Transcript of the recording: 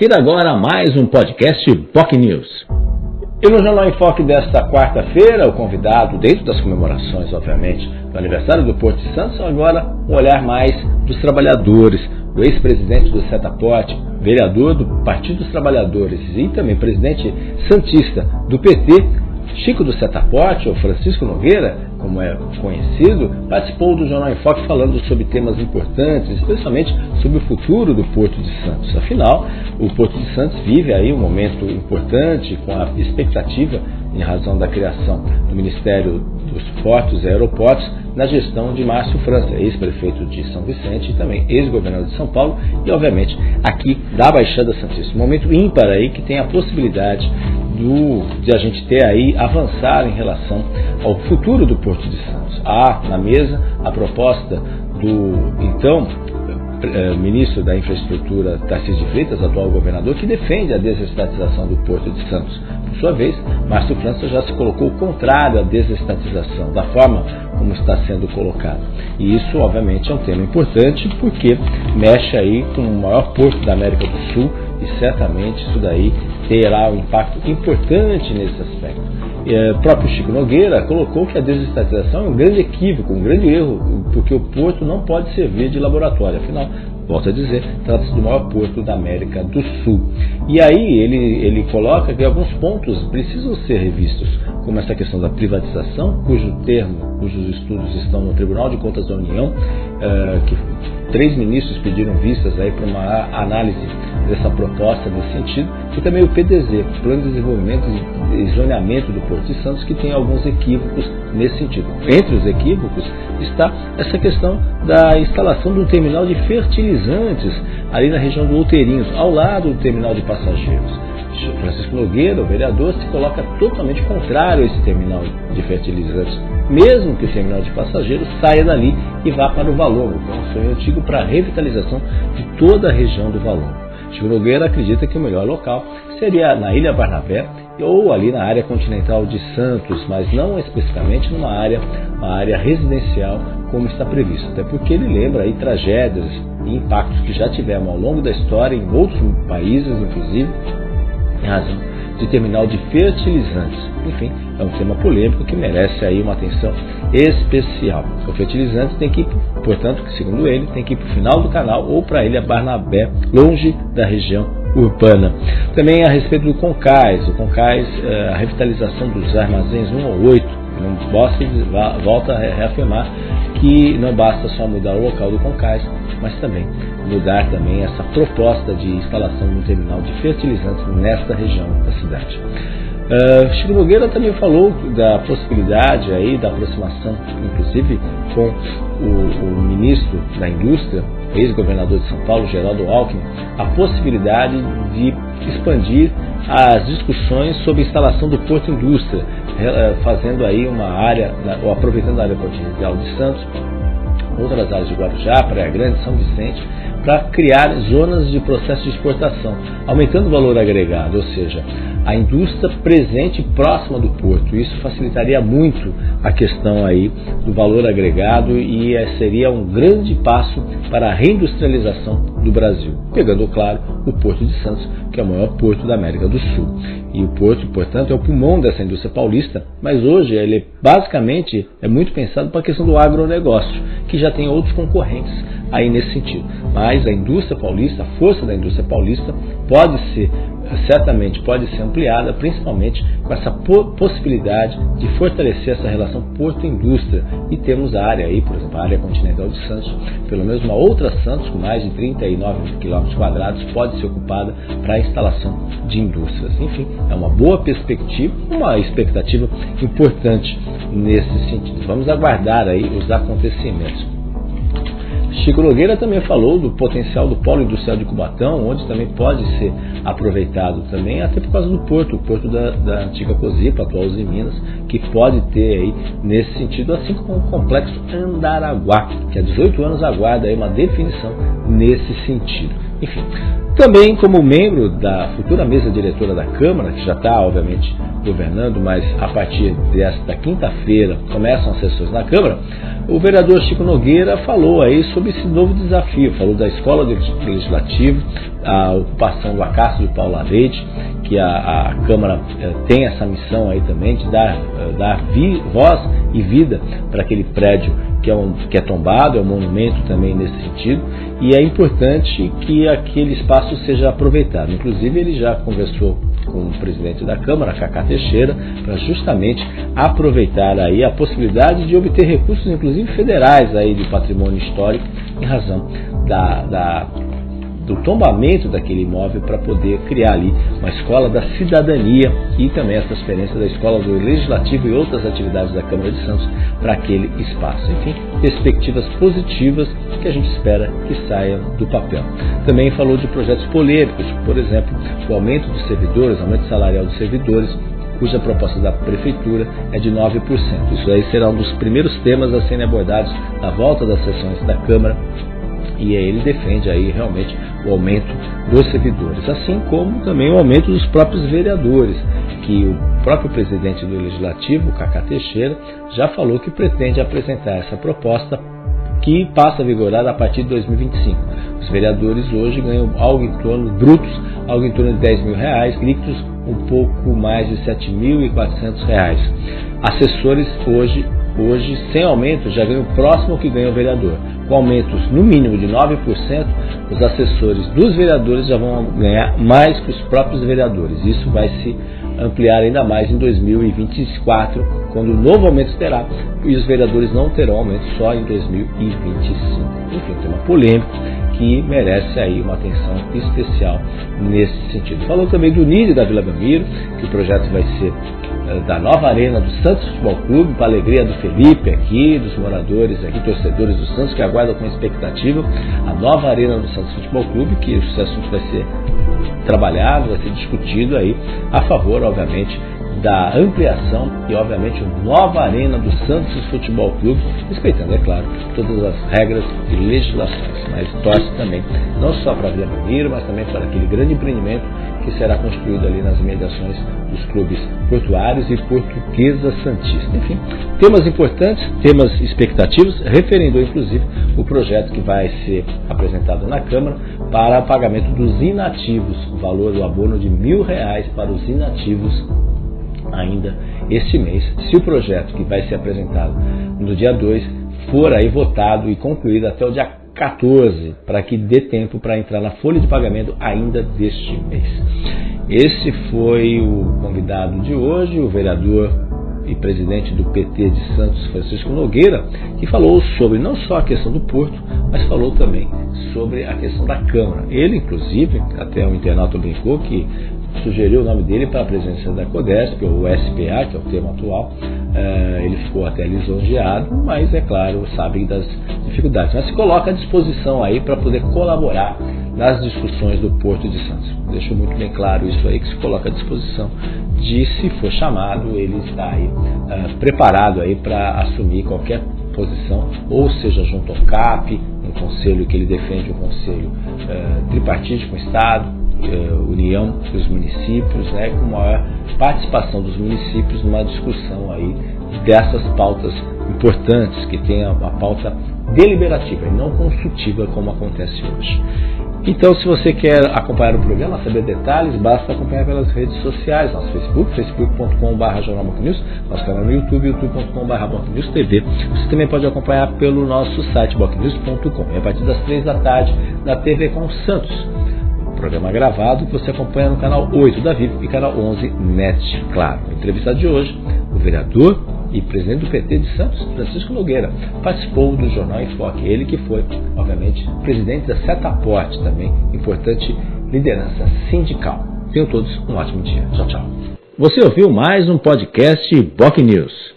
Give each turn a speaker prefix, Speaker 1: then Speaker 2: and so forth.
Speaker 1: confira agora mais um podcast POC News. E no Jornal em Foque desta quarta-feira, o convidado, dentro das comemorações, obviamente, do aniversário do Porto de Santos, agora um olhar mais dos trabalhadores, o ex-presidente do Setaporte, vereador do Partido dos Trabalhadores e também presidente santista do PT, Chico do Setaporte, ou Francisco Nogueira, como é conhecido, participou do Jornal em Foque falando sobre temas importantes, especialmente sobre o futuro do Porto de Santos. Afinal, o Porto de Santos vive aí um momento importante com a expectativa, em razão da criação do Ministério dos Portos e Aeroportos, na gestão de Márcio França, ex-prefeito de São Vicente e também ex-governador de São Paulo e, obviamente, aqui da Baixada Santista. Um momento ímpar aí que tem a possibilidade do, de a gente ter aí avançar em relação ao futuro do Porto de Santos. Há na mesa a proposta do então eh, ministro da Infraestrutura Tarcísio de Freitas, atual governador, que defende a desestatização do Porto de Santos. Por sua vez, Márcio França já se colocou contrário à desestatização, da forma como está sendo colocado. E isso, obviamente, é um tema importante porque mexe aí com o maior porto da América do Sul e certamente isso daí terá um impacto importante nesse aspecto. É, o próprio Chico Nogueira colocou que a desestatização é um grande equívoco, um grande erro, porque o porto não pode servir de laboratório. Afinal, volto a dizer, trata-se do maior porto da América do Sul. E aí ele, ele coloca que alguns pontos precisam ser revistos, como essa questão da privatização, cujo termo, cujos estudos estão no Tribunal de Contas da União, uh, que três ministros pediram vistas aí para uma análise dessa proposta nesse sentido, e também o PDZ, Plano de Desenvolvimento e Zoneamento do Porto de Santos, que tem alguns equívocos nesse sentido. Entre os equívocos está essa questão da instalação de um terminal de fertilizantes ali na região do Outeirinhos, ao lado do terminal de passageiros. Francisco Nogueira, o vereador, se coloca totalmente contrário a esse terminal de fertilizantes, mesmo que o terminal de passageiros saia dali e vá para o Valongo, que é um sonho antigo para a revitalização de toda a região do Valongo. Chico Nogueira acredita que o melhor local seria na Ilha Barnabé ou ali na área continental de Santos, mas não especificamente numa área, uma área residencial como está previsto, até porque ele lembra aí tragédias e impactos que já tivemos ao longo da história em outros países, inclusive, em razão de terminal de fertilizantes. Enfim, é um tema polêmico que merece aí uma atenção especial. O fertilizante tem que portanto, segundo ele, tem que ir para o final do canal ou para a ilha Barnabé, longe da região urbana. Também a respeito do Concais, o Concais, eh, a revitalização dos armazéns 1 ou 8, não basta, volta a reafirmar que não basta só mudar o local do Concais, mas também mudar também essa proposta de instalação de um terminal de fertilizantes nesta região da cidade. Uh, Chico Nogueira também falou da possibilidade aí da aproximação, inclusive com o, o ministro da Indústria, ex-governador de São Paulo, Geraldo Alckmin, a possibilidade de expandir as discussões sobre a instalação do Porto Indústria, eh, fazendo aí uma área, ou aproveitando a área continental de Santos, outras áreas de Guarujá, Praia Grande, São Vicente, para criar zonas de processo de exportação, aumentando o valor agregado, ou seja, a indústria presente próxima do porto. Isso facilitaria muito a questão aí do valor agregado e eh, seria um grande passo para a reindustrialização do Brasil, pegando, claro, o Porto de Santos, que é o maior porto da América do Sul. E o porto, portanto, é o pulmão dessa indústria paulista, mas hoje ele basicamente é muito pensado para a questão do agronegócio, que já tem outros concorrentes aí nesse sentido. Mas a indústria paulista, a força da indústria paulista pode ser certamente pode ser ampliada, principalmente com essa possibilidade de fortalecer essa relação porto-indústria. E temos a área aí, por exemplo, a área continental de Santos, pelo menos uma outra Santos com mais de 39 km quadrados pode ser ocupada para a instalação de indústrias. Enfim, é uma boa perspectiva, uma expectativa importante nesse sentido. Vamos aguardar aí os acontecimentos. Chico Nogueira também falou do potencial do polo industrial de Cubatão, onde também pode ser aproveitado também, até por causa do porto, o porto da, da antiga Cozipa, atual Uzi Minas, que pode ter aí nesse sentido, assim como o complexo Andaraguá, que há 18 anos aguarda aí uma definição nesse sentido. Enfim, Também como membro da futura mesa diretora da Câmara, que já está, obviamente, governando, mas a partir desta quinta-feira começam as sessões na Câmara, o vereador Chico Nogueira falou aí sobre esse novo desafio, falou da escola do legislativo, a ocupação do Acácio de Paula Leite, que a, a Câmara eh, tem essa missão aí também de dar, eh, dar vi, voz e vida para aquele prédio que é, um, que é tombado, é um monumento também nesse sentido, e é importante que aquele espaço seja aproveitado. Inclusive, ele já conversou com o presidente da Câmara, Cacá Teixeira, para justamente aproveitar aí a possibilidade de obter recursos, inclusive federais, aí de patrimônio histórico, em razão da, da do tombamento daquele imóvel para poder criar ali uma escola da cidadania e também a transferência da escola do legislativo e outras atividades da Câmara de Santos para aquele espaço. Enfim, perspectivas positivas que a gente espera que saiam do papel. Também falou de projetos polêmicos, por exemplo, o aumento dos servidores, aumento salarial dos servidores, cuja proposta da Prefeitura é de 9%. Isso aí será um dos primeiros temas a serem abordados na volta das sessões da Câmara e ele defende aí realmente o aumento dos servidores, assim como também o aumento dos próprios vereadores, que o próprio presidente do Legislativo, Cacá Teixeira, já falou que pretende apresentar essa proposta que passa a vigorar a partir de 2025. Os vereadores hoje ganham algo em torno, brutos, algo em torno de 10 mil reais, líquidos um pouco mais de 7.400 reais. Assessores hoje, hoje, sem aumento, já ganham próximo ao que ganha o vereador com aumentos no mínimo de 9%, os assessores dos vereadores já vão ganhar mais que os próprios vereadores. Isso vai se ampliar ainda mais em 2024, quando o novo aumento terá, e os vereadores não terão aumento só em 2025. Enfim, um tema polêmico que merece aí uma atenção especial nesse sentido. Falou também do NID da Vila Belmiro, que o projeto vai ser eh, da nova arena do Santos Futebol Clube, para alegria do Felipe aqui, dos moradores aqui, torcedores do Santos, que aguardam com expectativa a nova arena do Santos Futebol Clube, que esse assunto vai ser trabalhado, vai ser discutido aí, a favor, obviamente, da ampliação e, obviamente, nova arena do Santos Futebol Clube, respeitando, é claro, todas as regras e legislações, mas torce também, não só para a Vila Belmiro, mas também para aquele grande empreendimento que será construído ali nas imediações dos clubes portuários e portuguesa santista. Enfim, temas importantes, temas expectativos, referendou inclusive o projeto que vai ser apresentado na Câmara para pagamento dos inativos, o valor do abono de mil reais para os inativos ainda este mês, se o projeto que vai ser apresentado no dia 2 for aí votado e concluído até o dia 14, para que dê tempo para entrar na folha de pagamento ainda deste mês. Esse foi o convidado de hoje, o vereador e presidente do PT de Santos, Francisco Nogueira, que falou sobre não só a questão do porto, mas falou também sobre a questão da Câmara. Ele, inclusive, até o internauta brincou que sugeriu o nome dele para a presença da CODESP, ou SPA, que é o termo atual. Uh, ele ficou até lisonjeado, mas é claro, sabem das dificuldades. Mas se coloca à disposição aí para poder colaborar nas discussões do Porto de Santos. Deixou muito bem claro isso aí, que se coloca à disposição de, se for chamado, ele está aí uh, preparado aí para assumir qualquer posição, ou seja, junto ao CAP, um conselho que ele defende, um conselho uh, tripartite com o Estado, eh, união dos municípios, né, com maior participação dos municípios numa discussão aí dessas pautas importantes que tem a, pauta deliberativa e não consultiva como acontece hoje. Então, se você quer acompanhar o programa, saber detalhes, basta acompanhar pelas redes sociais, nosso Facebook, facebook.com.br jornalmotonews, nosso canal no YouTube, youtube.com.br TV. Você também pode acompanhar pelo nosso site bocnews.com. E a partir das três da tarde, na TV com Santos programa gravado que você acompanha no canal 8 da VIP e canal 11 NET. Claro, a entrevista de hoje, o vereador e presidente do PT de Santos, Francisco Nogueira, participou do Jornal em Foque. Ele que foi, obviamente, presidente da Setaporte também, importante liderança sindical. Tenham todos um ótimo dia. Tchau, tchau. Você ouviu mais um podcast Boc News.